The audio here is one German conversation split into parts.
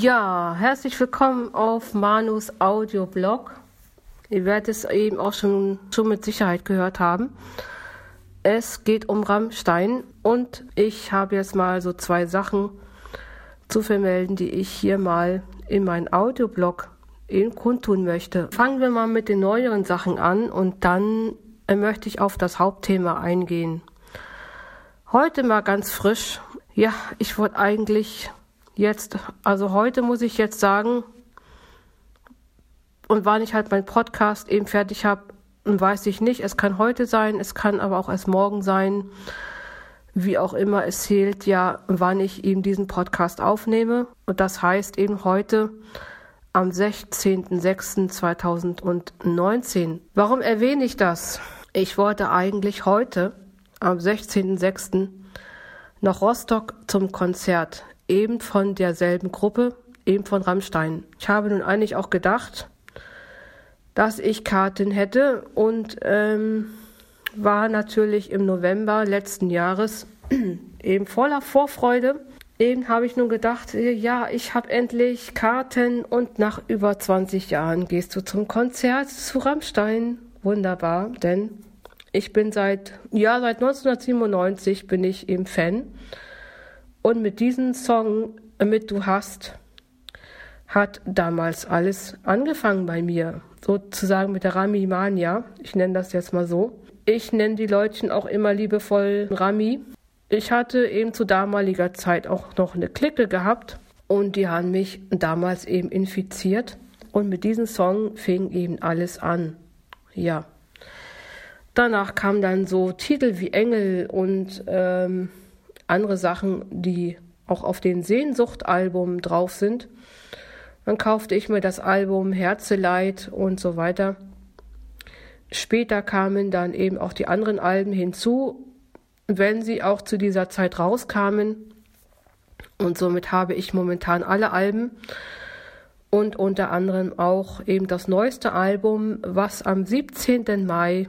Ja, herzlich willkommen auf Manus Audioblog. Ihr werdet es eben auch schon, schon mit Sicherheit gehört haben. Es geht um Rammstein und ich habe jetzt mal so zwei Sachen zu vermelden, die ich hier mal in meinen Audioblog eben kundtun möchte. Fangen wir mal mit den neueren Sachen an und dann möchte ich auf das Hauptthema eingehen. Heute mal ganz frisch. Ja, ich wollte eigentlich jetzt, also heute muss ich jetzt sagen, und wann ich halt meinen Podcast eben fertig habe, weiß ich nicht. Es kann heute sein, es kann aber auch erst morgen sein. Wie auch immer, es zählt ja, wann ich eben diesen Podcast aufnehme. Und das heißt eben heute am 16.06.2019. Warum erwähne ich das? Ich wollte eigentlich heute am 16.06. nach Rostock zum Konzert, eben von derselben Gruppe, eben von Rammstein. Ich habe nun eigentlich auch gedacht, dass ich Karten hätte und ähm, war natürlich im November letzten Jahres eben voller Vorfreude. Eben habe ich nun gedacht, ja, ich habe endlich Karten und nach über 20 Jahren gehst du zum Konzert zu Rammstein. Wunderbar, denn ich bin seit, ja, seit 1997 bin ich eben Fan. Und mit diesem Song, mit Du hast, hat damals alles angefangen bei mir. Sozusagen mit der Rami Mania. Ich nenne das jetzt mal so. Ich nenne die Leutchen auch immer liebevoll Rami. Ich hatte eben zu damaliger Zeit auch noch eine Clique gehabt und die haben mich damals eben infiziert. Und mit diesem Song fing eben alles an. Ja. Danach kamen dann so Titel wie Engel und ähm, andere Sachen, die auch auf den Sehnsucht-Album drauf sind. Dann kaufte ich mir das Album Herzeleid und so weiter. Später kamen dann eben auch die anderen Alben hinzu, wenn sie auch zu dieser Zeit rauskamen. Und somit habe ich momentan alle Alben und unter anderem auch eben das neueste Album, was am 17. Mai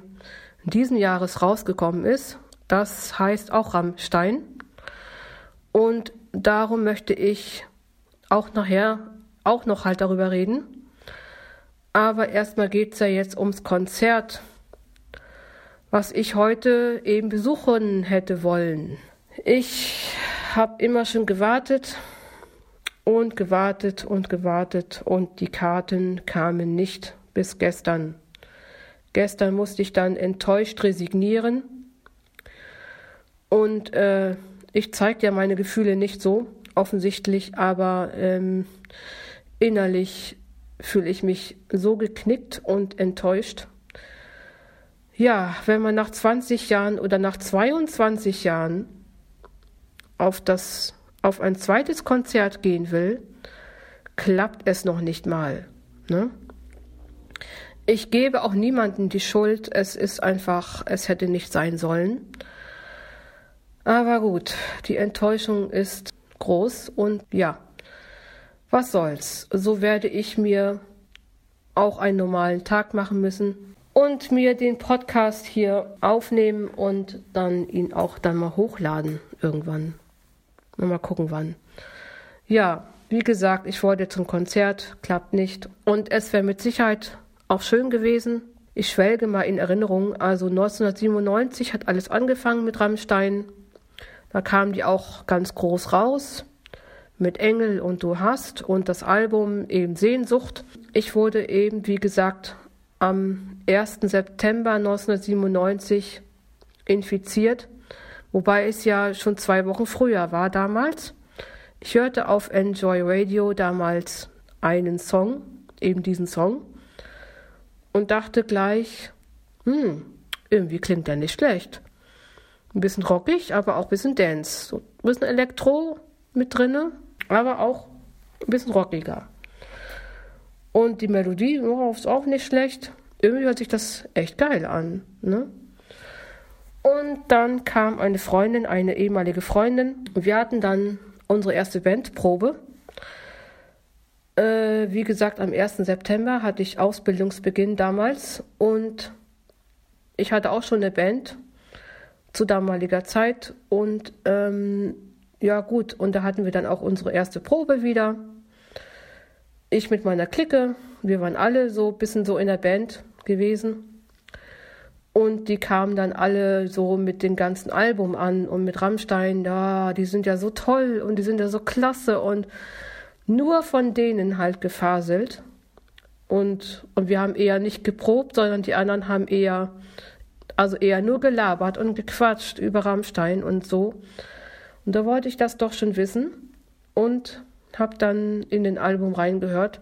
diesen Jahres rausgekommen ist. Das heißt auch Rammstein. Und darum möchte ich auch nachher auch noch halt darüber reden. Aber erstmal geht es ja jetzt ums Konzert, was ich heute eben besuchen hätte wollen. Ich habe immer schon gewartet und gewartet und gewartet und die Karten kamen nicht bis gestern. Gestern musste ich dann enttäuscht resignieren und äh, ich zeige ja meine Gefühle nicht so offensichtlich, aber ähm, innerlich fühle ich mich so geknickt und enttäuscht. Ja, wenn man nach 20 Jahren oder nach 22 Jahren auf das auf ein zweites Konzert gehen will, klappt es noch nicht mal. Ne? Ich gebe auch niemandem die Schuld. Es ist einfach, es hätte nicht sein sollen. Aber gut, die Enttäuschung ist groß und ja, was soll's. So werde ich mir auch einen normalen Tag machen müssen und mir den Podcast hier aufnehmen und dann ihn auch dann mal hochladen irgendwann. Mal gucken wann. Ja, wie gesagt, ich wollte zum Konzert, klappt nicht. Und es wäre mit Sicherheit auch schön gewesen. Ich schwelge mal in Erinnerung. Also 1997 hat alles angefangen mit Rammstein. Da kamen die auch ganz groß raus mit Engel und Du hast und das Album eben Sehnsucht. Ich wurde eben, wie gesagt, am 1. September 1997 infiziert, wobei es ja schon zwei Wochen früher war damals. Ich hörte auf Enjoy Radio damals einen Song, eben diesen Song, und dachte gleich, hm, irgendwie klingt der nicht schlecht. Ein bisschen rockig, aber auch ein bisschen Dance. So ein bisschen Elektro mit drinne aber auch ein bisschen rockiger. Und die Melodie oh, ist auch nicht schlecht. Irgendwie hört sich das echt geil an. Ne? Und dann kam eine Freundin, eine ehemalige Freundin. Wir hatten dann unsere erste Bandprobe. Äh, wie gesagt, am 1. September hatte ich Ausbildungsbeginn damals und ich hatte auch schon eine Band zu damaliger Zeit und ähm, ja, gut, und da hatten wir dann auch unsere erste Probe wieder. ich mit meiner Clique, wir waren alle so ein bisschen so in der Band gewesen. Und die kamen dann alle so mit dem ganzen Album an und mit Rammstein, ja, die sind ja so toll und die sind ja so klasse und nur von denen halt gefaselt. Und, und wir haben eher nicht geprobt, sondern die anderen haben eher, also eher nur gelabert und gequatscht über Rammstein und so. Und da wollte ich das doch schon wissen und habe dann in den Album reingehört.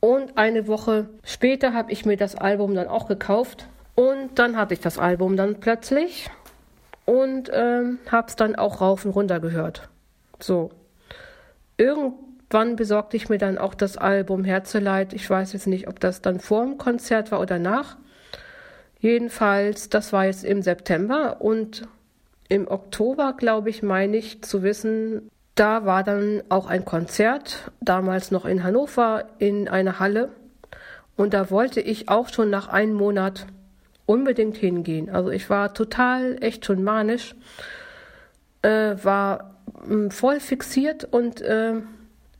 Und eine Woche später habe ich mir das Album dann auch gekauft. Und dann hatte ich das Album dann plötzlich und ähm, habe es dann auch rauf und runter gehört. So. Irgendwann besorgte ich mir dann auch das Album Herzeleid. Ich weiß jetzt nicht, ob das dann vor dem Konzert war oder nach. Jedenfalls, das war jetzt im September und im Oktober, glaube ich, meine ich zu wissen, da war dann auch ein Konzert, damals noch in Hannover in einer Halle. Und da wollte ich auch schon nach einem Monat unbedingt hingehen. Also ich war total, echt schon manisch, äh, war äh, voll fixiert und äh,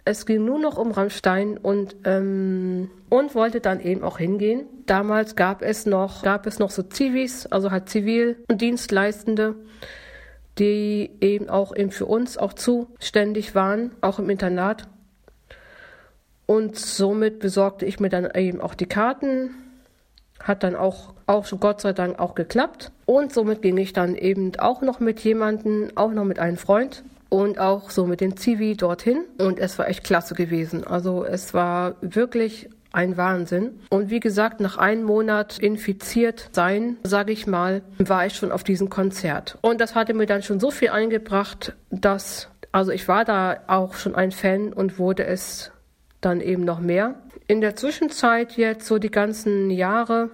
es ging nur noch um Rammstein und, ähm, und wollte dann eben auch hingehen. Damals gab es noch, gab es noch so Zivis, also halt Zivil- und Dienstleistende die eben auch eben für uns auch zuständig waren, auch im Internat. Und somit besorgte ich mir dann eben auch die Karten. Hat dann auch, auch Gott sei Dank auch geklappt. Und somit ging ich dann eben auch noch mit jemandem, auch noch mit einem Freund und auch so mit dem Zivi dorthin. Und es war echt klasse gewesen. Also es war wirklich ein Wahnsinn. Und wie gesagt, nach einem Monat infiziert sein, sage ich mal, war ich schon auf diesem Konzert. Und das hatte mir dann schon so viel eingebracht, dass, also ich war da auch schon ein Fan und wurde es dann eben noch mehr. In der Zwischenzeit jetzt so die ganzen Jahre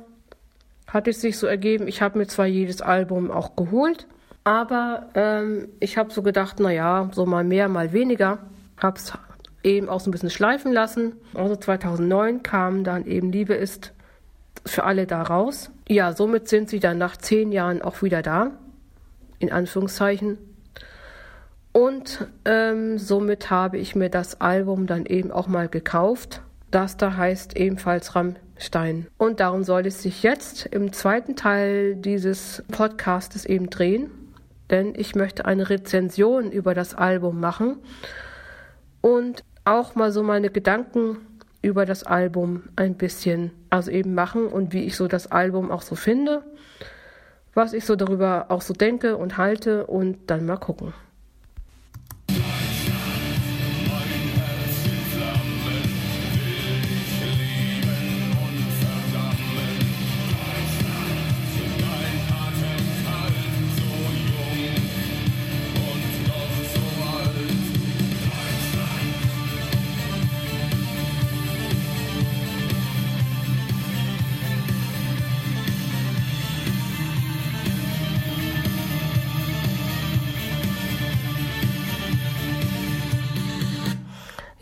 hat es sich so ergeben, ich habe mir zwar jedes Album auch geholt, aber ähm, ich habe so gedacht, naja, so mal mehr, mal weniger. Hab's eben auch so ein bisschen schleifen lassen. Also 2009 kam dann eben Liebe ist für alle da raus. Ja, somit sind sie dann nach zehn Jahren auch wieder da, in Anführungszeichen. Und ähm, somit habe ich mir das Album dann eben auch mal gekauft. Das da heißt ebenfalls Rammstein. Und darum soll es sich jetzt im zweiten Teil dieses Podcastes eben drehen. Denn ich möchte eine Rezension über das Album machen. Und auch mal so meine Gedanken über das Album ein bisschen, also eben machen und wie ich so das Album auch so finde, was ich so darüber auch so denke und halte und dann mal gucken.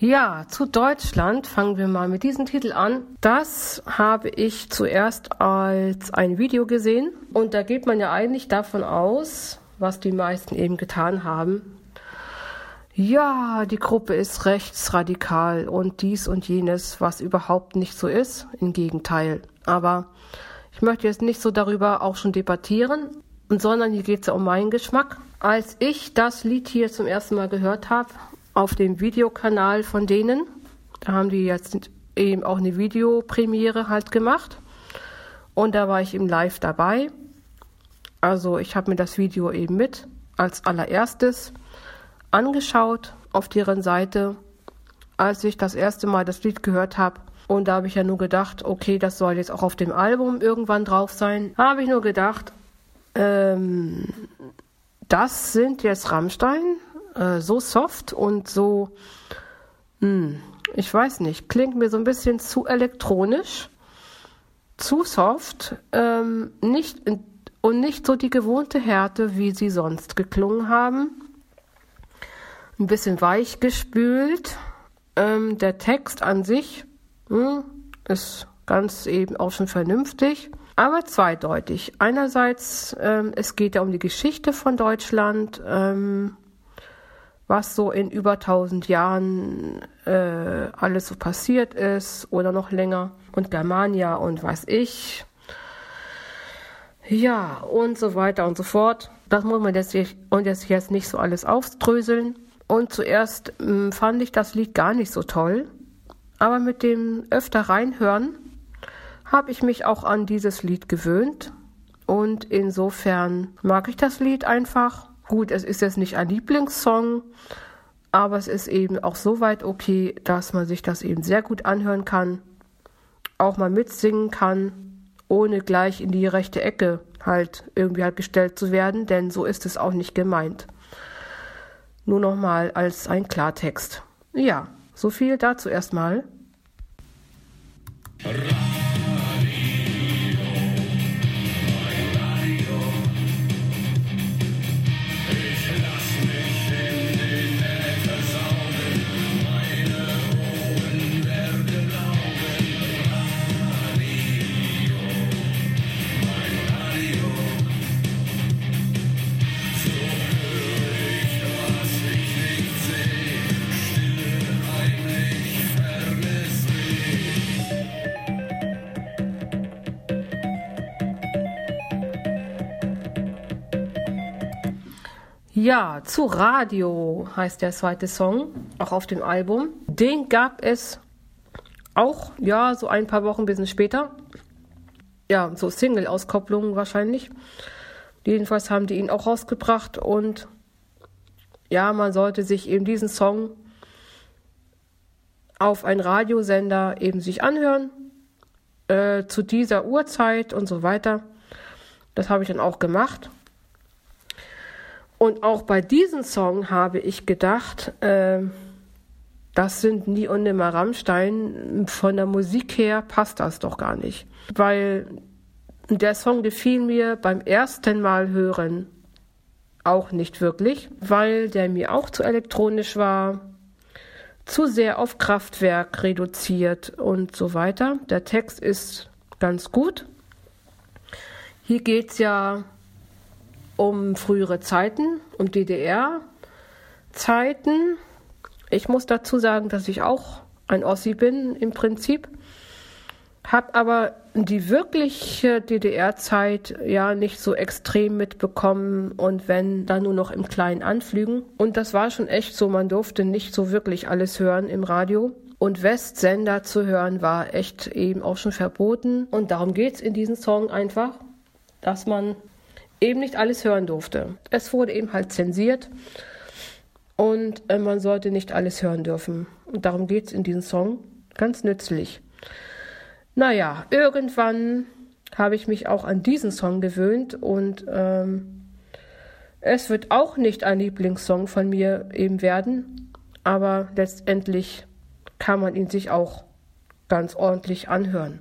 Ja, zu Deutschland fangen wir mal mit diesem Titel an. Das habe ich zuerst als ein Video gesehen und da geht man ja eigentlich davon aus, was die meisten eben getan haben. Ja, die Gruppe ist rechtsradikal und dies und jenes, was überhaupt nicht so ist, im Gegenteil. Aber ich möchte jetzt nicht so darüber auch schon debattieren, sondern hier geht es ja um meinen Geschmack. Als ich das Lied hier zum ersten Mal gehört habe, auf dem Videokanal von denen. Da haben die jetzt eben auch eine Videopremiere halt gemacht. Und da war ich im Live dabei. Also ich habe mir das Video eben mit als allererstes angeschaut auf deren Seite, als ich das erste Mal das Lied gehört habe. Und da habe ich ja nur gedacht, okay, das soll jetzt auch auf dem Album irgendwann drauf sein. Habe ich nur gedacht, ähm, das sind jetzt Rammstein, äh, so soft und so, mh, hm, ich weiß nicht, klingt mir so ein bisschen zu elektronisch, zu soft, ähm, nicht und nicht so die gewohnte Härte, wie sie sonst geklungen haben. Ein bisschen weich gespült. Ähm, der Text an sich mh, hm, ist ganz eben auch schon vernünftig, aber zweideutig. Einerseits, ähm, es geht ja um die Geschichte von Deutschland, ähm, was so in über 1000 Jahren äh, alles so passiert ist oder noch länger und Germania und weiß ich. Ja, und so weiter und so fort. Das muss man jetzt, und jetzt, jetzt nicht so alles aufdröseln. Und zuerst mh, hm, fand ich das Lied gar nicht so toll. Aber mit dem öfter reinhören habe ich mich auch an dieses Lied gewöhnt. Und insofern mag ich das Lied einfach. Gut, es ist jetzt nicht ein Lieblingssong, aber es ist eben auch so weit okay, dass man sich das eben sehr gut anhören kann, auch mal mitsingen kann, ohne gleich in die rechte Ecke halt irgendwie halt gestellt zu werden, denn so ist es auch nicht gemeint. Nur nochmal als ein Klartext. Ja, so viel dazu erstmal. Ja, zu Radio heißt der zweite Song, auch auf dem Album. Den gab es auch, ja, so ein paar Wochen, bisschen später. Ja, so Single-Auskopplungen wahrscheinlich. Jedenfalls haben die ihn auch rausgebracht und ja, man sollte sich eben diesen Song auf einen Radiosender eben sich anhören, äh, zu dieser Uhrzeit und so weiter. Das habe ich dann auch gemacht. Und auch bei diesem Song habe ich gedacht, äh, das sind nie und nimmer Rammstein. Von der Musik her passt das doch gar nicht. Weil der Song gefiel mir beim ersten Mal hören auch nicht wirklich, weil der mir auch zu elektronisch war, zu sehr auf Kraftwerk reduziert und so weiter. Der Text ist ganz gut. Hier geht es ja um frühere Zeiten, um DDR-Zeiten. Ich muss dazu sagen, dass ich auch ein Ossi bin im Prinzip, habe aber die wirkliche DDR-Zeit ja nicht so extrem mitbekommen und wenn dann nur noch im kleinen Anflügen. Und das war schon echt so, man durfte nicht so wirklich alles hören im Radio. Und Westsender zu hören war echt eben auch schon verboten. Und darum geht es in diesem Song einfach, dass man eben nicht alles hören durfte. Es wurde eben halt zensiert und äh, man sollte nicht alles hören dürfen. Und darum geht es in diesem Song. Ganz nützlich. Naja, irgendwann habe ich mich auch an diesen Song gewöhnt und ähm, es wird auch nicht ein Lieblingssong von mir eben werden, aber letztendlich kann man ihn sich auch ganz ordentlich anhören.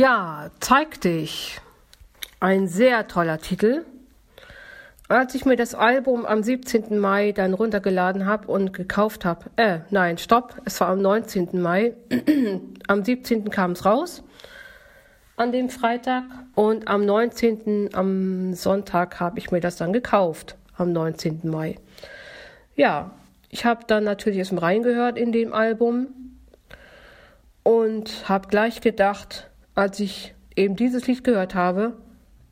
Ja, zeig dich. Ein sehr toller Titel. Als ich mir das Album am 17. Mai dann runtergeladen habe und gekauft habe, äh, nein, stopp, es war am 19. Mai. am 17. kam es raus, an dem Freitag. Und am 19., am Sonntag, habe ich mir das dann gekauft, am 19. Mai. Ja, ich habe dann natürlich erstmal reingehört in dem Album und habe gleich gedacht, als ich eben dieses Lied gehört habe,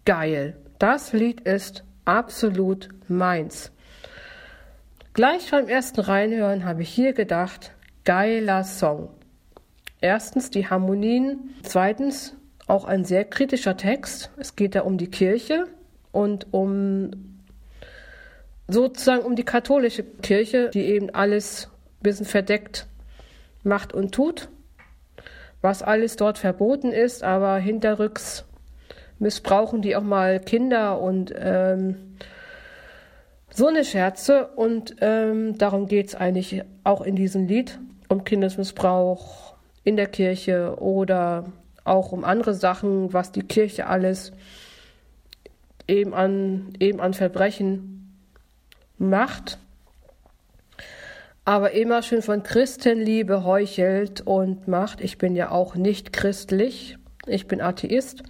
geil. Das Lied ist absolut meins. Gleich beim ersten Reinhören habe ich hier gedacht, geiler Song. Erstens die Harmonien, zweitens auch ein sehr kritischer Text. Es geht da um die Kirche und um sozusagen um die katholische Kirche, die eben alles ein bisschen verdeckt macht und tut, was alles dort verboten ist, aber hinterrücks missbrauchen die auch mal Kinder und ähm, so eine Scherze. Und ähm, darum geht es eigentlich auch in diesem Lied, um Kindesmissbrauch in der Kirche oder auch um andere Sachen, was die Kirche alles eben an, eben an Verbrechen macht. Aber immer schön von Christenliebe heuchelt und macht. Ich bin ja auch nicht christlich. Ich bin Atheist.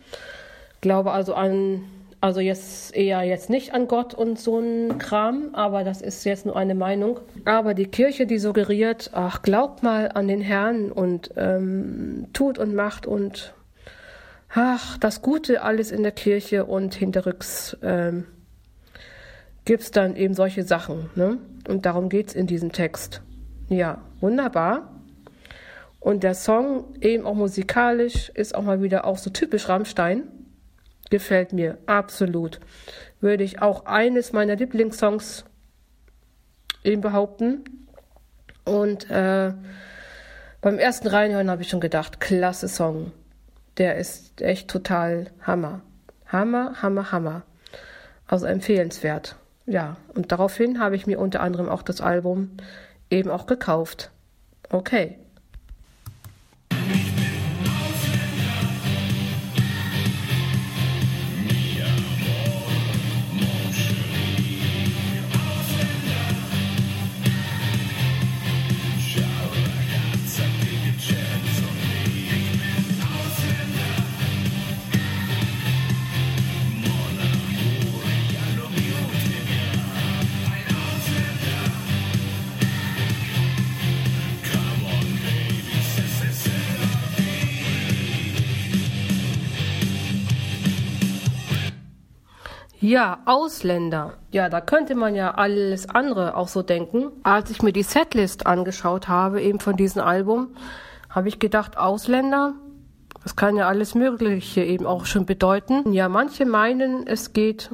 Glaube also an, also jetzt eher jetzt nicht an Gott und so ein Kram, aber das ist jetzt nur eine Meinung. Aber die Kirche, die suggeriert, ach, glaubt mal an den Herrn und ähm, tut und macht und ach, das Gute alles in der Kirche und hinterrücks ähm, gibt es dann eben solche Sachen. Ne? Und darum geht es in diesem Text. Ja, wunderbar. Und der Song, eben auch musikalisch, ist auch mal wieder auch so typisch Rammstein. Gefällt mir absolut. Würde ich auch eines meiner Lieblingssongs eben behaupten. Und äh, beim ersten Reinhören habe ich schon gedacht, klasse Song der ist echt total Hammer. Hammer, Hammer, Hammer. Also empfehlenswert. Ja, und daraufhin habe ich mir unter anderem auch das Album eben auch gekauft. Okay. Ja, Ausländer. Ja, da könnte man ja alles andere auch so denken. Als ich mir die Setlist angeschaut habe, eben von diesem Album, habe ich gedacht, Ausländer, das kann ja alles Mögliche eben auch schon bedeuten. Ja, manche meinen, es geht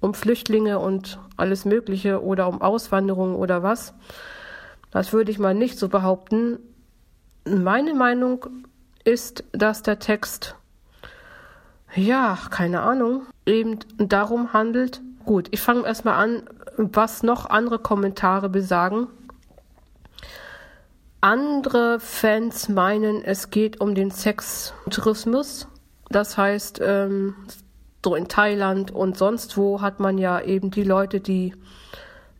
um Flüchtlinge und alles Mögliche oder um Auswanderung oder was. Das würde ich mal nicht so behaupten. Meine Meinung ist, dass der Text ja, keine Ahnung, eben darum handelt. Gut, ich fange erstmal an, was noch andere Kommentare besagen. Andere Fans meinen, es geht um den Sextourismus. Das heißt, ähm, so in Thailand und sonst wo hat man ja eben die Leute, die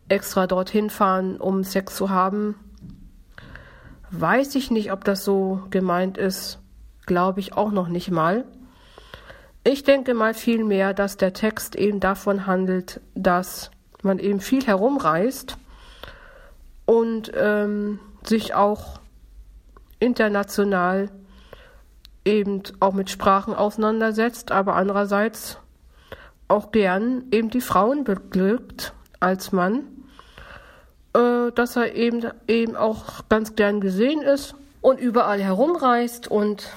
extra dorthin fahren, um Sex zu haben. Weiß ich nicht, ob das so gemeint ist. Glaube ich auch noch nicht mal. Ich denke mal vielmehr, dass der Text eben davon handelt, dass man eben viel herumreist und ähm, sich auch international eben auch mit Sprachen auseinandersetzt, aber andererseits auch gern eben die Frauen beglückt als Mann, äh, dass er eben eben auch ganz gern gesehen ist und überall herumreist und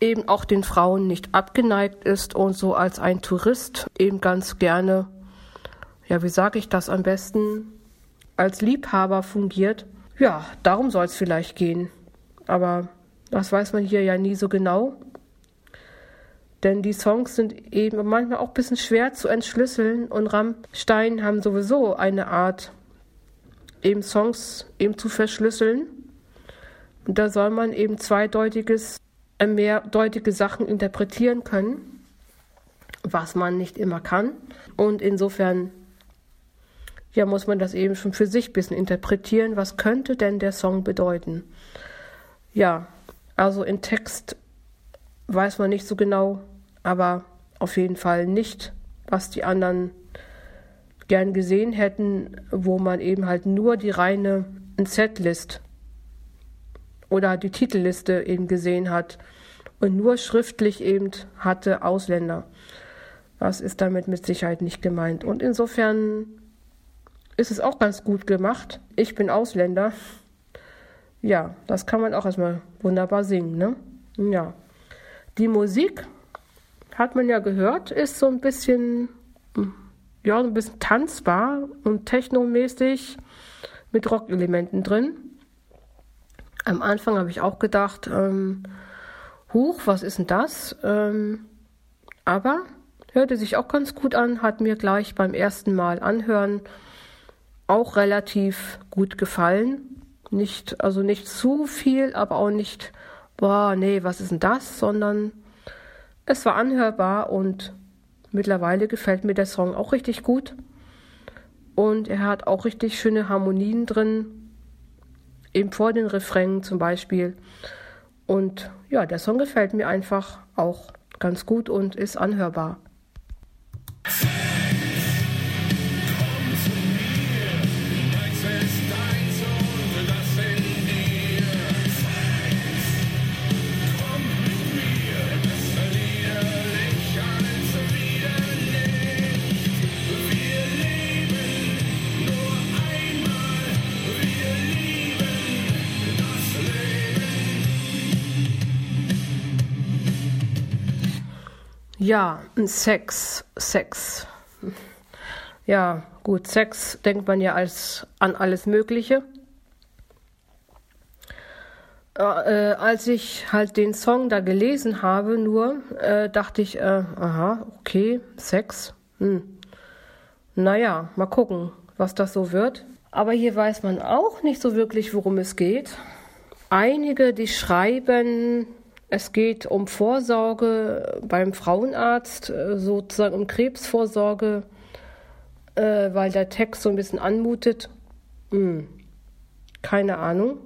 eben auch den Frauen nicht abgeneigt ist und so als ein Tourist eben ganz gerne, ja, wie sage ich das am besten, als Liebhaber fungiert. Ja, darum soll es vielleicht gehen. Aber das weiß man hier ja nie so genau. Denn die Songs sind eben manchmal auch ein bisschen schwer zu entschlüsseln und Rammstein haben sowieso eine Art, eben Songs eben zu verschlüsseln. Und da soll man eben zweideutiges mehrdeutige Sachen interpretieren können, was man nicht immer kann. Und insofern ja, muss man das eben schon für sich ein bisschen interpretieren. Was könnte denn der Song bedeuten? Ja, also in Text weiß man nicht so genau, aber auf jeden Fall nicht, was die anderen gern gesehen hätten, wo man eben halt nur die reine Setlist oder die Titelliste eben gesehen hat und nur schriftlich eben hatte Ausländer. Das ist damit mit Sicherheit nicht gemeint. Und insofern ist es auch ganz gut gemacht. Ich bin Ausländer. Ja, das kann man auch erstmal wunderbar singen, ne? Ja. Die Musik, hat man ja gehört, ist so ein bisschen, ja, so ein bisschen tanzbar und technomäßig mit Rockelementen drin. Am Anfang habe ich auch gedacht, ähm, huch, was ist denn das? Ähm, aber hörte sich auch ganz gut an, hat mir gleich beim ersten Mal anhören auch relativ gut gefallen. Nicht, also nicht zu viel, aber auch nicht, boah, nee, was ist denn das, sondern es war anhörbar und mittlerweile gefällt mir der Song auch richtig gut. Und er hat auch richtig schöne Harmonien drin, eben vor den Refrain zum Beispiel. Und ja, der Song gefällt mir einfach auch ganz gut und ist anhörbar. Ja, Sex, Sex. Ja, gut, Sex denkt man ja als, an alles Mögliche. Äh, äh, als ich halt den Song da gelesen habe, nur äh, dachte ich, äh, aha, okay, Sex. Hm. Naja, mal gucken, was das so wird. Aber hier weiß man auch nicht so wirklich, worum es geht. Einige, die schreiben, es geht um Vorsorge beim Frauenarzt, äh, sozusagen um Krebsvorsorge, äh, weil der Text so ein bisschen anmutet. Hm, keine Ahnung.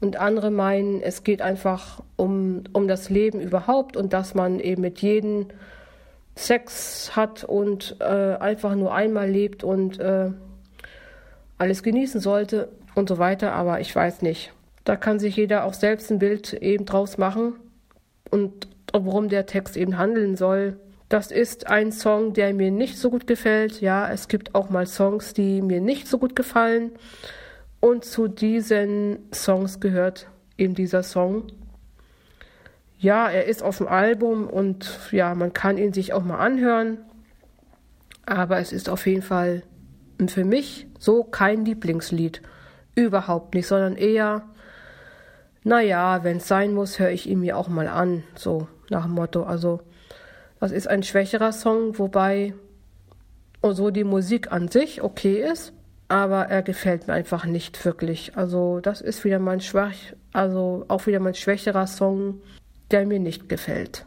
Und andere meinen, es geht einfach um, um das Leben überhaupt und dass man eben mit jedem Sex hat und äh, einfach nur einmal lebt und äh, alles genießen sollte und so weiter. Aber ich weiß nicht. Da kann sich jeder auch selbst ein Bild eben draus machen und worum der Text eben handeln soll. Das ist ein Song, der mir nicht so gut gefällt. Ja, es gibt auch mal Songs, die mir nicht so gut gefallen. Und zu diesen Songs gehört eben dieser Song. Ja, er ist auf dem Album und ja, man kann ihn sich auch mal anhören. Aber es ist auf jeden Fall für mich so kein Lieblingslied. Überhaupt nicht, sondern eher naja, wenn es sein muss, höre ich ihn mir auch mal an, so nach dem Motto. Also, das ist ein schwächerer Song, wobei so die Musik an sich okay ist, aber er gefällt mir einfach nicht wirklich. Also, das ist wieder mein schwach, also auch wieder mein schwächerer Song, der mir nicht gefällt.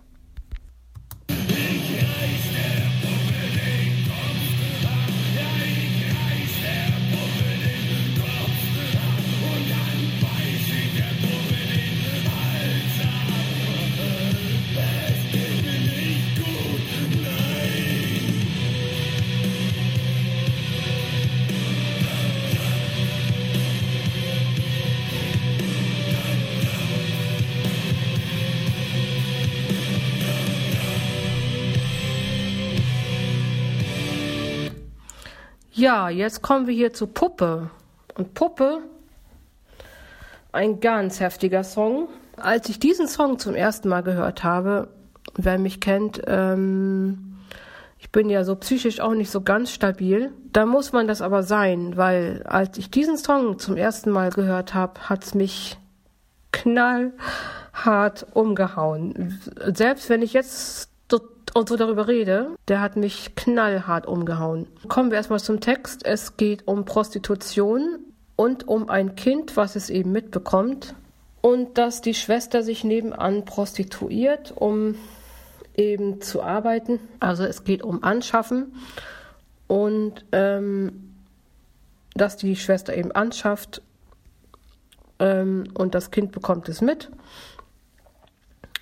Ja, jetzt kommen wir hier zu Puppe. Und Puppe, ein ganz heftiger Song. Als ich diesen Song zum ersten Mal gehört habe, wer mich kennt, ähm, ich bin ja so psychisch auch nicht so ganz stabil. Da muss man das aber sein, weil als ich diesen Song zum ersten Mal gehört habe, hat es mich knallhart umgehauen. Selbst wenn ich jetzt und so darüber rede, der hat mich knallhart umgehauen. Kommen wir erstmal zum Text. Es geht um Prostitution und um ein Kind, was es eben mitbekommt. Und dass die Schwester sich nebenan prostituiert, um eben zu arbeiten. Also es geht um Anschaffen und ähm, dass die Schwester eben anschafft ähm, und das Kind bekommt es mit.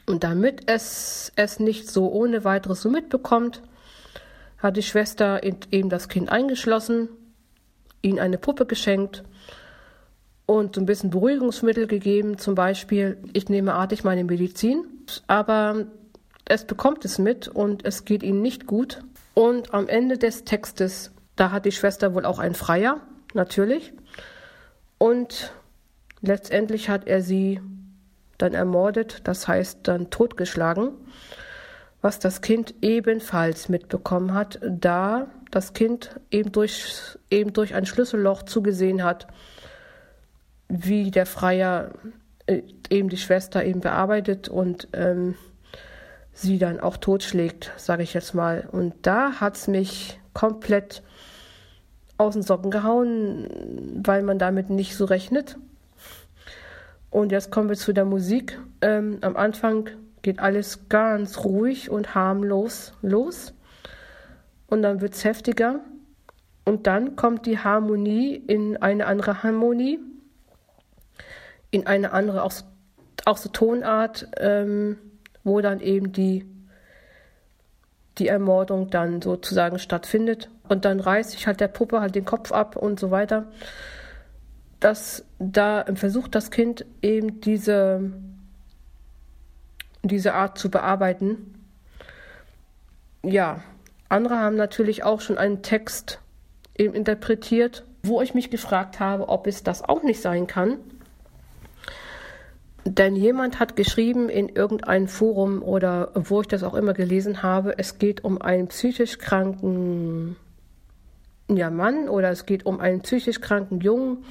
Und damit es es nicht so ohne weiteres so mitbekommt, hat die Schwester eben das Kind eingeschlossen, ihm eine Puppe geschenkt und so ein bisschen Beruhigungsmittel gegeben, zum Beispiel, ich nehme artig meine Medizin, aber es bekommt es mit und es geht ihm nicht gut. Und am Ende des Textes, da hat die Schwester wohl auch einen Freier, natürlich. Und letztendlich hat er sie dann ermordet, das heißt dann totgeschlagen, was das Kind ebenfalls mitbekommen hat, da das Kind eben durch, eben durch ein Schlüsselloch zugesehen hat, wie der Freier äh, eben die Schwester eben bearbeitet und ähm, sie dann auch totschlägt, sage ich jetzt mal. Und da hat es mich komplett aus den Socken gehauen, weil man damit nicht so rechnet. Und jetzt kommen wir zu der Musik. Ähm, am Anfang geht alles ganz ruhig und harmlos los. Und dann wird es heftiger. Und dann kommt die Harmonie in eine andere Harmonie, in eine andere auch, auch so Tonart, ähm, wo dann eben die, die Ermordung dann sozusagen stattfindet. Und dann reißt sich halt der Puppe halt den Kopf ab und so weiter dass da versucht das Kind eben diese, diese Art zu bearbeiten. Ja, andere haben natürlich auch schon einen Text eben interpretiert, wo ich mich gefragt habe, ob es das auch nicht sein kann. Denn jemand hat geschrieben in irgendeinem Forum oder wo ich das auch immer gelesen habe, es geht um einen psychisch kranken ja, Mann oder es geht um einen psychisch kranken Jungen,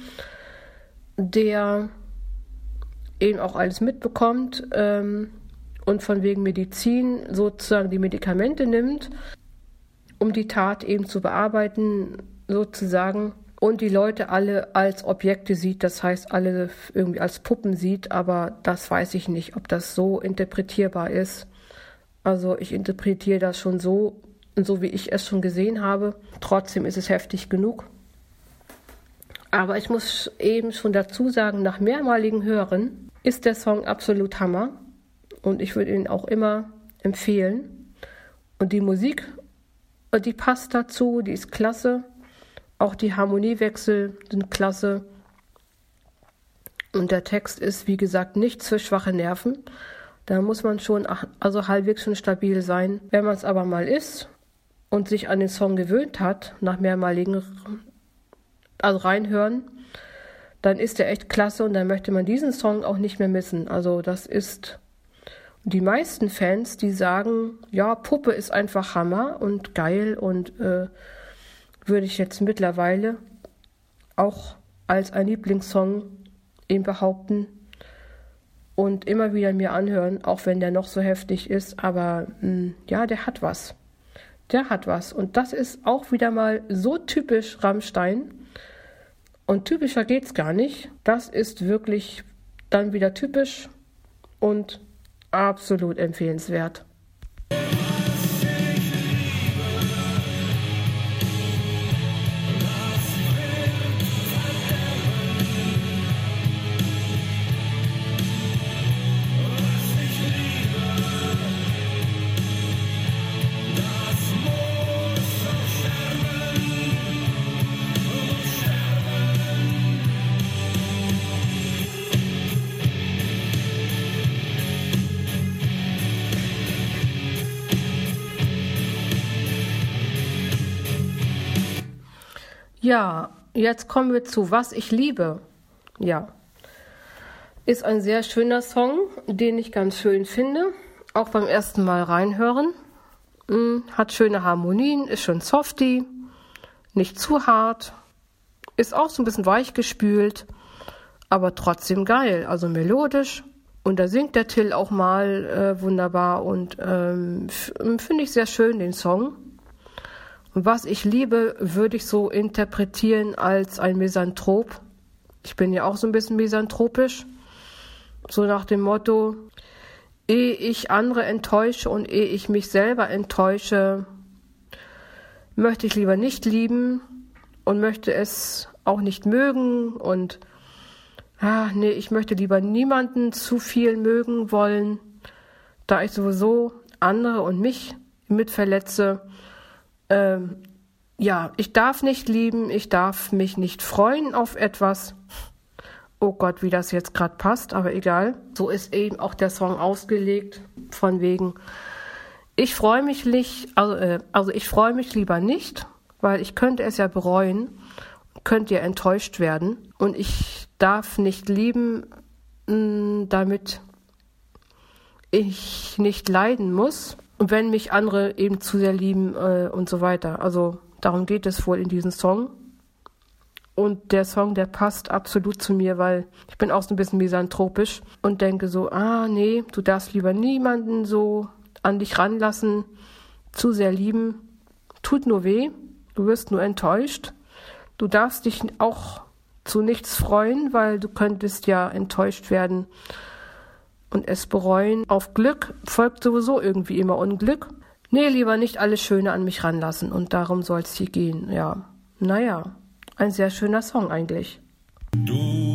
der eben auch alles mitbekommt ähm, und von wegen Medizin sozusagen die Medikamente nimmt, um die Tat eben zu bearbeiten, sozusagen, und die Leute alle als Objekte sieht, das heißt alle irgendwie als Puppen sieht, aber das weiß ich nicht, ob das so interpretierbar ist. Also ich interpretiere das schon so, so wie ich es schon gesehen habe. Trotzdem ist es heftig genug. Aber ich muss eben schon dazu sagen, nach mehrmaligen Hören ist der Song absolut Hammer und ich würde ihn auch immer empfehlen. Und die Musik, die passt dazu, die ist klasse. Auch die Harmoniewechsel sind klasse. Und der Text ist, wie gesagt, nicht für schwache Nerven. Da muss man schon, also halbwegs schon stabil sein. Wenn man es aber mal ist und sich an den Song gewöhnt hat, nach mehrmaligen also reinhören, dann ist der echt klasse und dann möchte man diesen Song auch nicht mehr missen. Also das ist die meisten Fans, die sagen, ja, Puppe ist einfach Hammer und geil und äh, würde ich jetzt mittlerweile auch als ein Lieblingssong eben behaupten und immer wieder mir anhören, auch wenn der noch so heftig ist. Aber mh, hm, ja, der hat was. Der hat was. Und das ist auch wieder mal so typisch Rammstein. Und typischer geht's gar nicht. Das ist wirklich dann wieder typisch und absolut empfehlenswert. Ja, jetzt kommen wir zu Was ich liebe. Ja, ist ein sehr schöner Song, den ich ganz schön finde. Auch beim ersten Mal reinhören. Hm, hat schöne Harmonien, ist schön softy, nicht zu hart, ist auch so ein bisschen weich gespült, aber trotzdem geil, also melodisch. Und da singt der Till auch mal äh, wunderbar und ähm, finde ich sehr schön den Song. Was ich liebe, würde ich so interpretieren als ein Misanthrop. Ich bin ja auch so ein bisschen misanthropisch. So nach dem Motto, ehe ich andere enttäusche und ehe ich mich selber enttäusche, möchte ich lieber nicht lieben und möchte es auch nicht mögen und ah, nee, ich möchte lieber niemanden zu viel mögen wollen, da ich sowieso andere und mich mit verletze ähm, ja, ich darf nicht lieben, ich darf mich nicht freuen auf etwas. Oh Gott, wie das jetzt gerade passt, aber egal. So ist eben auch der Song ausgelegt, von wegen, ich freue mich nicht, also, äh, also ich freue mich lieber nicht, weil ich könnte es ja bereuen, könnte ja enttäuscht werden und ich darf nicht lieben, mm, damit ich nicht leiden muss. Und wenn mich andere eben zu sehr lieben äh, und so weiter. Also darum geht es wohl in diesem Song. Und der Song, der passt absolut zu mir, weil ich bin auch so ein bisschen misanthropisch und denke so, ah nee, du darfst lieber niemanden so an dich ranlassen, zu sehr lieben, tut nur weh, du wirst nur enttäuscht. Du darfst dich auch zu nichts freuen, weil du könntest ja enttäuscht werden und es bereuen. Auf Glück folgt sowieso irgendwie immer Unglück. Nee, lieber nicht alles Schöne an mich ranlassen und darum soll es hier gehen, ja. Naja, ein sehr schöner Song eigentlich. Du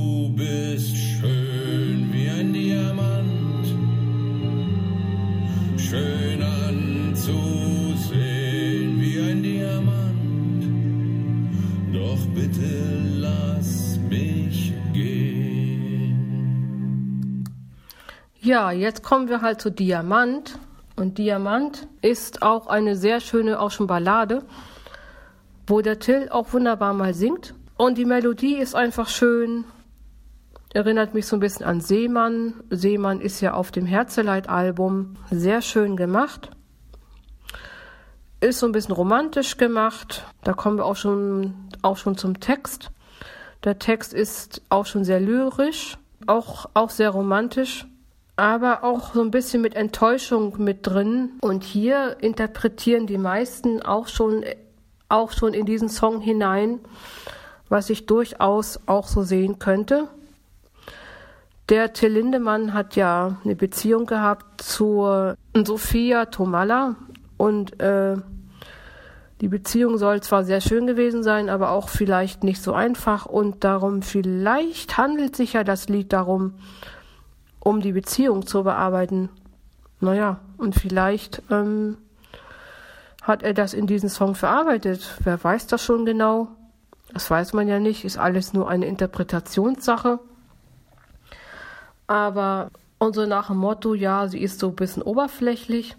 Ja, jetzt kommen wir halt zu Diamant. Und Diamant ist auch eine sehr schöne, Ballade, wo der Till auch wunderbar mal singt. Und die Melodie ist einfach schön, erinnert mich so ein bisschen an Seemann. Seemann ist ja auf dem Herzeleid-Album sehr schön gemacht. Ist so ein bisschen romantisch gemacht. Da kommen wir auch schon, auch schon zum Text. Der Text ist auch schon sehr lyrisch, auch, auch sehr romantisch aber auch so ein bisschen mit Enttäuschung mit drin. Und hier interpretieren die meisten auch schon, auch schon in diesen Song hinein, was ich durchaus auch so sehen könnte. Der Till Lindemann hat ja eine Beziehung gehabt zur Sophia Tomalla und äh, die Beziehung soll zwar sehr schön gewesen sein, aber auch vielleicht nicht so einfach und darum vielleicht handelt sich ja das Lied darum, um die Beziehung zu bearbeiten. Naja, und vielleicht ähm, hat er das in diesem Song verarbeitet. Wer weiß das schon genau? Das weiß man ja nicht, ist alles nur eine Interpretationssache. Aber und so nach dem Motto, ja, sie ist so ein bisschen oberflächlich.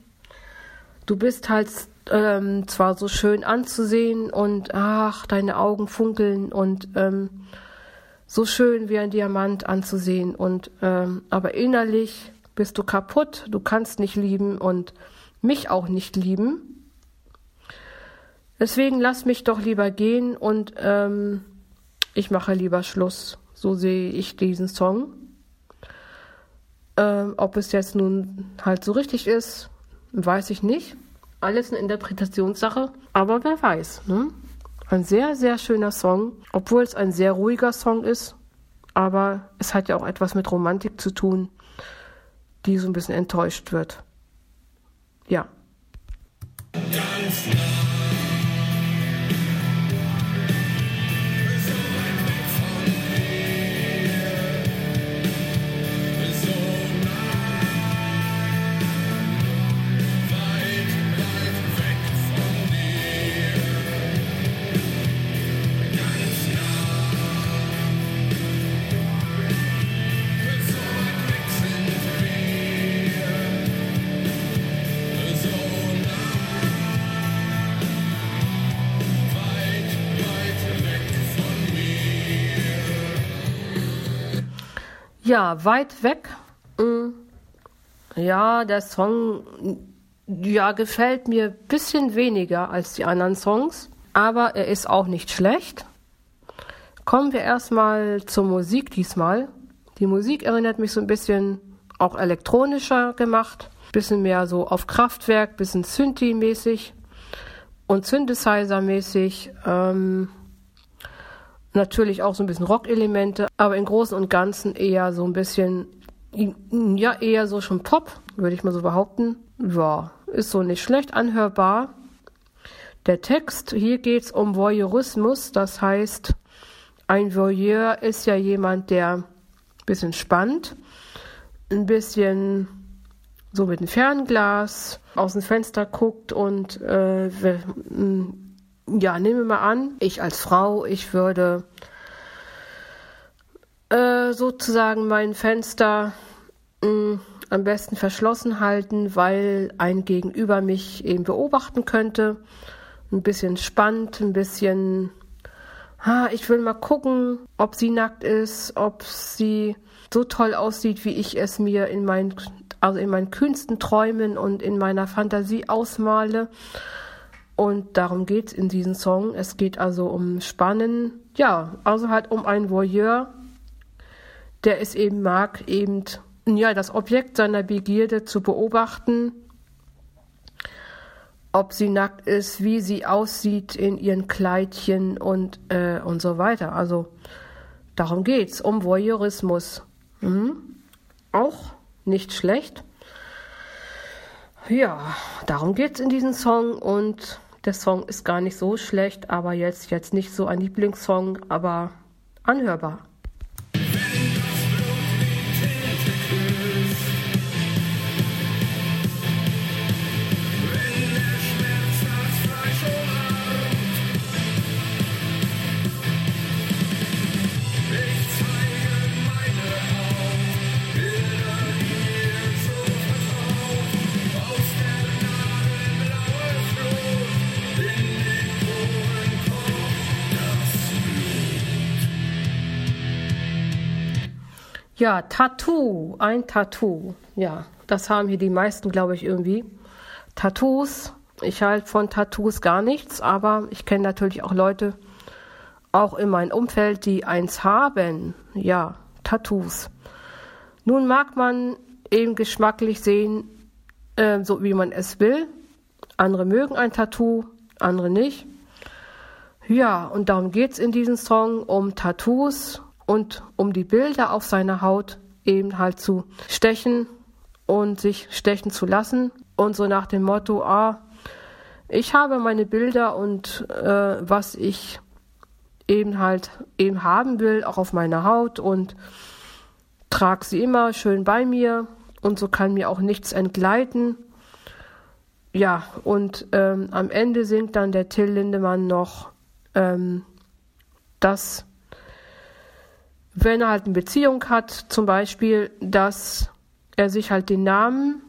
Du bist halt ähm, zwar so schön anzusehen und ach, deine Augen funkeln und ähm, so schön wie ein Diamant anzusehen und ähm, aber innerlich bist du kaputt, du kannst nicht lieben und mich auch nicht lieben. Deswegen lass mich doch lieber gehen und ähm, ich mache lieber Schluss. So sehe ich diesen Song. Ähm, ob es jetzt nun halt so richtig ist, weiß ich nicht. Alles eine Interpretationssache, aber wer weiß. Ne? Ein sehr, sehr schöner Song, obwohl es ein sehr ruhiger Song ist. Aber es hat ja auch etwas mit Romantik zu tun, die so ein bisschen enttäuscht wird. Ja. Ganz Ja, weit weg. Mm. Ja, der Song ja, gefällt mir ein bisschen weniger als die anderen Songs, aber er ist auch nicht schlecht. Kommen wir erstmal zur Musik diesmal. Die Musik erinnert mich so ein bisschen auch elektronischer gemacht, bisschen mehr so auf Kraftwerk, bisschen Synthi-mäßig und Synthesizer-mäßig. Ähm, Natürlich auch so ein bisschen Rock-Elemente, aber im Großen und Ganzen eher so ein bisschen, ja, eher so schon Pop, würde ich mal so behaupten. Ja, ist so nicht schlecht anhörbar. Der Text, hier geht es um Voyeurismus, das heißt, ein Voyeur ist ja jemand, der ein bisschen spannt, ein bisschen so mit dem Fernglas aus dem Fenster guckt und äh, ja, nehmen wir mal an, ich als Frau, ich würde äh, sozusagen mein Fenster mh, mm, am besten verschlossen halten, weil ein Gegenüber mich eben beobachten könnte. Ein bisschen spannend, ein bisschen, ha, ich will mal gucken, ob sie nackt ist, ob sie so toll aussieht, wie ich es mir in meinen, also in meinen kühnsten Träumen und in meiner Fantasie ausmale. Und darum geht's in diesem Song. Es geht also um Spannen. Ja, also halt um einen Voyeur, der es eben mag, eben ja, das Objekt seiner Begierde zu beobachten, ob sie nackt ist, wie sie aussieht in ihren Kleidchen und, äh, und so weiter. Also darum geht's, um Voyeurismus. Mhm. Auch nicht schlecht. Ja, darum geht's in diesem Song und der Song ist gar nicht so schlecht, aber jetzt, jetzt nicht so ein Lieblingssong, aber anhörbar. Ja, Tattoo, ein Tattoo. Ja, das haben hier die meisten, glaube ich, irgendwie. Tattoos. Ich halte von Tattoos gar nichts, aber ich kenne natürlich auch Leute, auch in meinem Umfeld, die eins haben. Ja, Tattoos. Nun mag man eben geschmacklich sehen, äh, so wie man es will. Andere mögen ein Tattoo, andere nicht. Ja, und darum geht es in diesem Song um Tattoos und um die Bilder auf seiner Haut eben halt zu stechen und sich stechen zu lassen und so nach dem Motto, ah, ich habe meine Bilder und äh, was ich eben halt eben haben will, auch auf meiner Haut und trage sie immer schön bei mir und so kann mir auch nichts entgleiten. Ja, und ähm, am Ende singt dann der Till Lindemann noch, ähm, dass wenn er halt eine Beziehung hat, zum Beispiel, dass er sich halt den Namen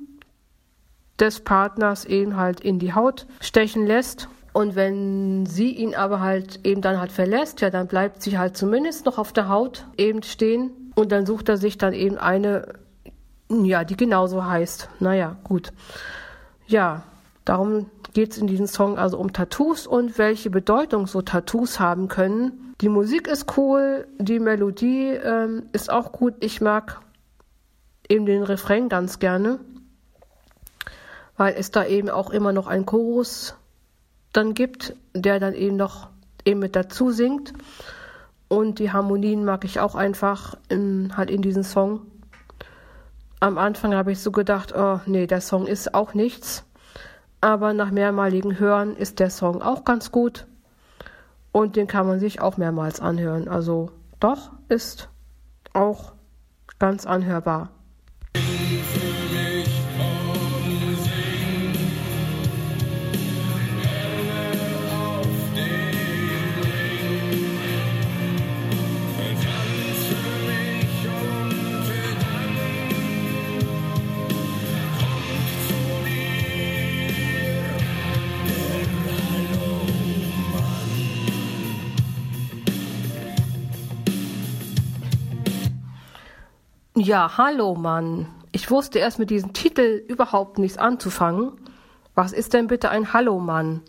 des Partners eben halt in die Haut stechen lässt. Und wenn sie ihn aber halt eben dann halt verlässt, ja, dann bleibt sie halt zumindest noch auf der Haut eben stehen. Und dann sucht er sich dann eben eine, ja, die genauso heißt. Naja, gut. Ja, darum geht es in diesem Song also um Tattoos und welche Bedeutung so Tattoos haben können. Die Musik ist cool, die Melodie ähm, ist auch gut. Ich mag eben den Refrain ganz gerne, weil es da eben auch immer noch einen Chorus dann gibt, der dann eben noch eben mit dazu singt. Und die Harmonien mag ich auch einfach in, halt in diesem Song. Am Anfang habe ich so gedacht, oh nee, der Song ist auch nichts. Aber nach mehrmaligen Hören ist der Song auch ganz gut. Und den kann man sich auch mehrmals anhören. Also doch ist auch ganz anhörbar. Ja, hallo Mann. Ich wusste erst mit diesem Titel überhaupt nichts anzufangen. Was ist denn bitte ein Hallo Mann?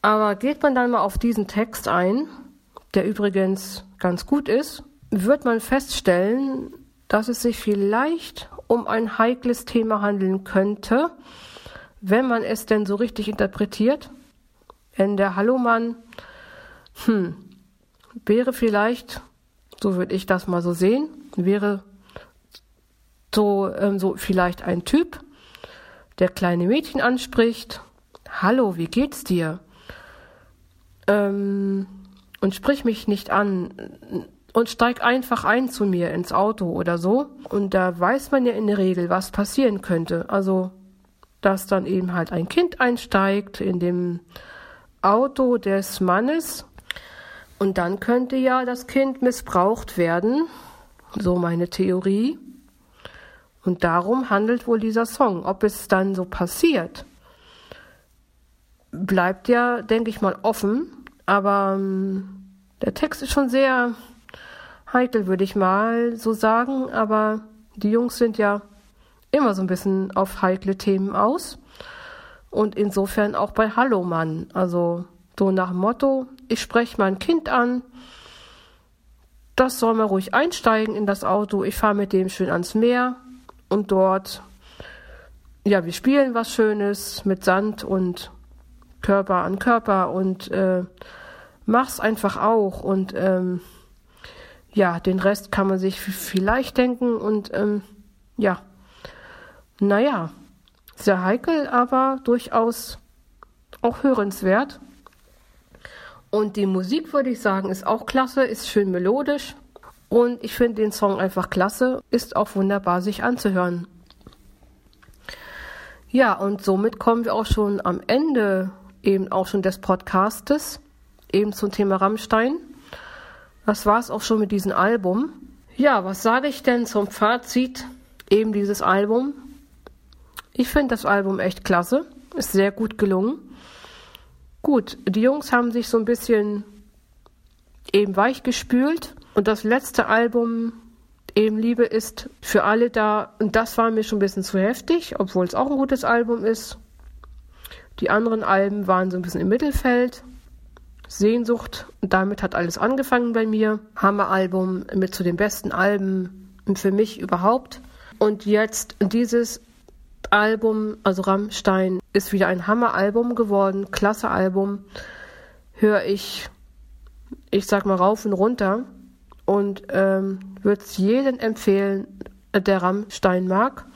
Aber geht man dann mal auf diesen Text ein, der übrigens ganz gut ist, wird man feststellen, dass es sich vielleicht um ein heikles Thema handeln könnte, wenn man es denn so richtig interpretiert. Denn der Hallo Mann, hm, wäre vielleicht, so würde ich das mal so sehen, wäre so, ähm, so vielleicht ein Typ, der kleine Mädchen anspricht. Hallo, wie geht's dir? Ähm, und sprich mich nicht an und steig einfach ein zu mir ins Auto oder so. Und da weiß man ja in der Regel, was passieren könnte. Also, dass dann eben halt ein Kind einsteigt in dem Auto des Mannes. Und dann könnte ja das Kind missbraucht werden so meine Theorie. Und darum handelt wohl dieser Song. Ob es dann so passiert, bleibt ja, denke ich mal, offen. Aber ähm, der Text ist schon sehr heikel, würde ich mal so sagen. Aber die Jungs sind ja immer so ein bisschen auf heikle Themen aus. Und insofern auch bei Hallo Mann. Also so nach dem Motto, ich spreche mein Kind an, das soll mal ruhig einsteigen in das Auto, ich fahre mit dem schön ans Meer und dort, ja, wir spielen was Schönes mit Sand und Körper an Körper und äh, mach's einfach auch und ähm, ja, den Rest kann man sich vielleicht denken und ähm, ja, naja, sehr heikel, aber durchaus auch hörenswert. Und die Musik, würde ich sagen, ist auch klasse, ist schön melodisch. Und ich finde den Song einfach klasse, ist auch wunderbar sich anzuhören. Ja, und somit kommen wir auch schon am Ende eben auch schon des Podcastes, eben zum Thema Rammstein. Das war es auch schon mit diesem Album. Ja, was sage ich denn zum Fazit eben dieses Album? Ich finde das Album echt klasse, ist sehr gut gelungen. Gut, die Jungs haben sich so ein bisschen eben weich gespült und das letzte Album eben Liebe ist für alle da und das war mir schon ein bisschen zu heftig, obwohl es auch ein gutes Album ist. Die anderen Alben waren so ein bisschen im Mittelfeld. Sehnsucht, und damit hat alles angefangen bei mir. Hammer-Album mit zu den besten Alben für mich überhaupt. Und jetzt dieses Album, also Rammstein, ist wieder ein Hammer-Album geworden, klasse Album. Höre ich, ich sag mal, rauf und runter. Und ähm, würde es jedem empfehlen, der Rammstein mag.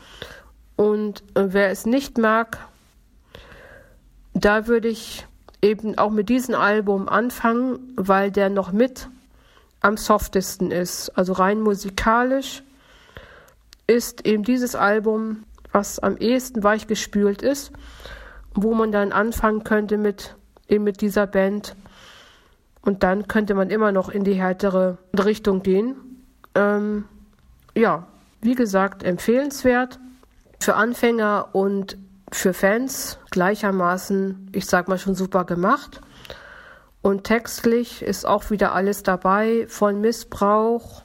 Und äh, wer es nicht mag, da würde ich eben auch mit diesem Album anfangen, weil der noch mit am softesten ist. Also rein musikalisch ist eben dieses Album, was am ehesten weichgespült ist, wo man dann anfangen könnte mit eben mit dieser Band. Und dann könnte man immer noch in die härtere Richtung gehen. Ähm, ja, wie gesagt, empfehlenswert für Anfänger und für Fans gleichermaßen, ich sag mal schon super gemacht. Und textlich ist auch wieder alles dabei, von Missbrauch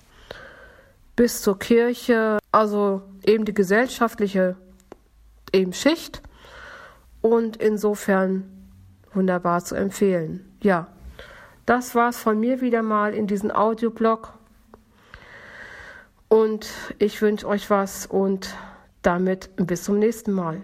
bis zur Kirche, also eben die gesellschaftliche eben Schicht. Und insofern wunderbar zu empfehlen. Ja, das war's von mir wieder mal in diesem Audioblog. Und ich wünsche euch was und damit bis zum nächsten Mal.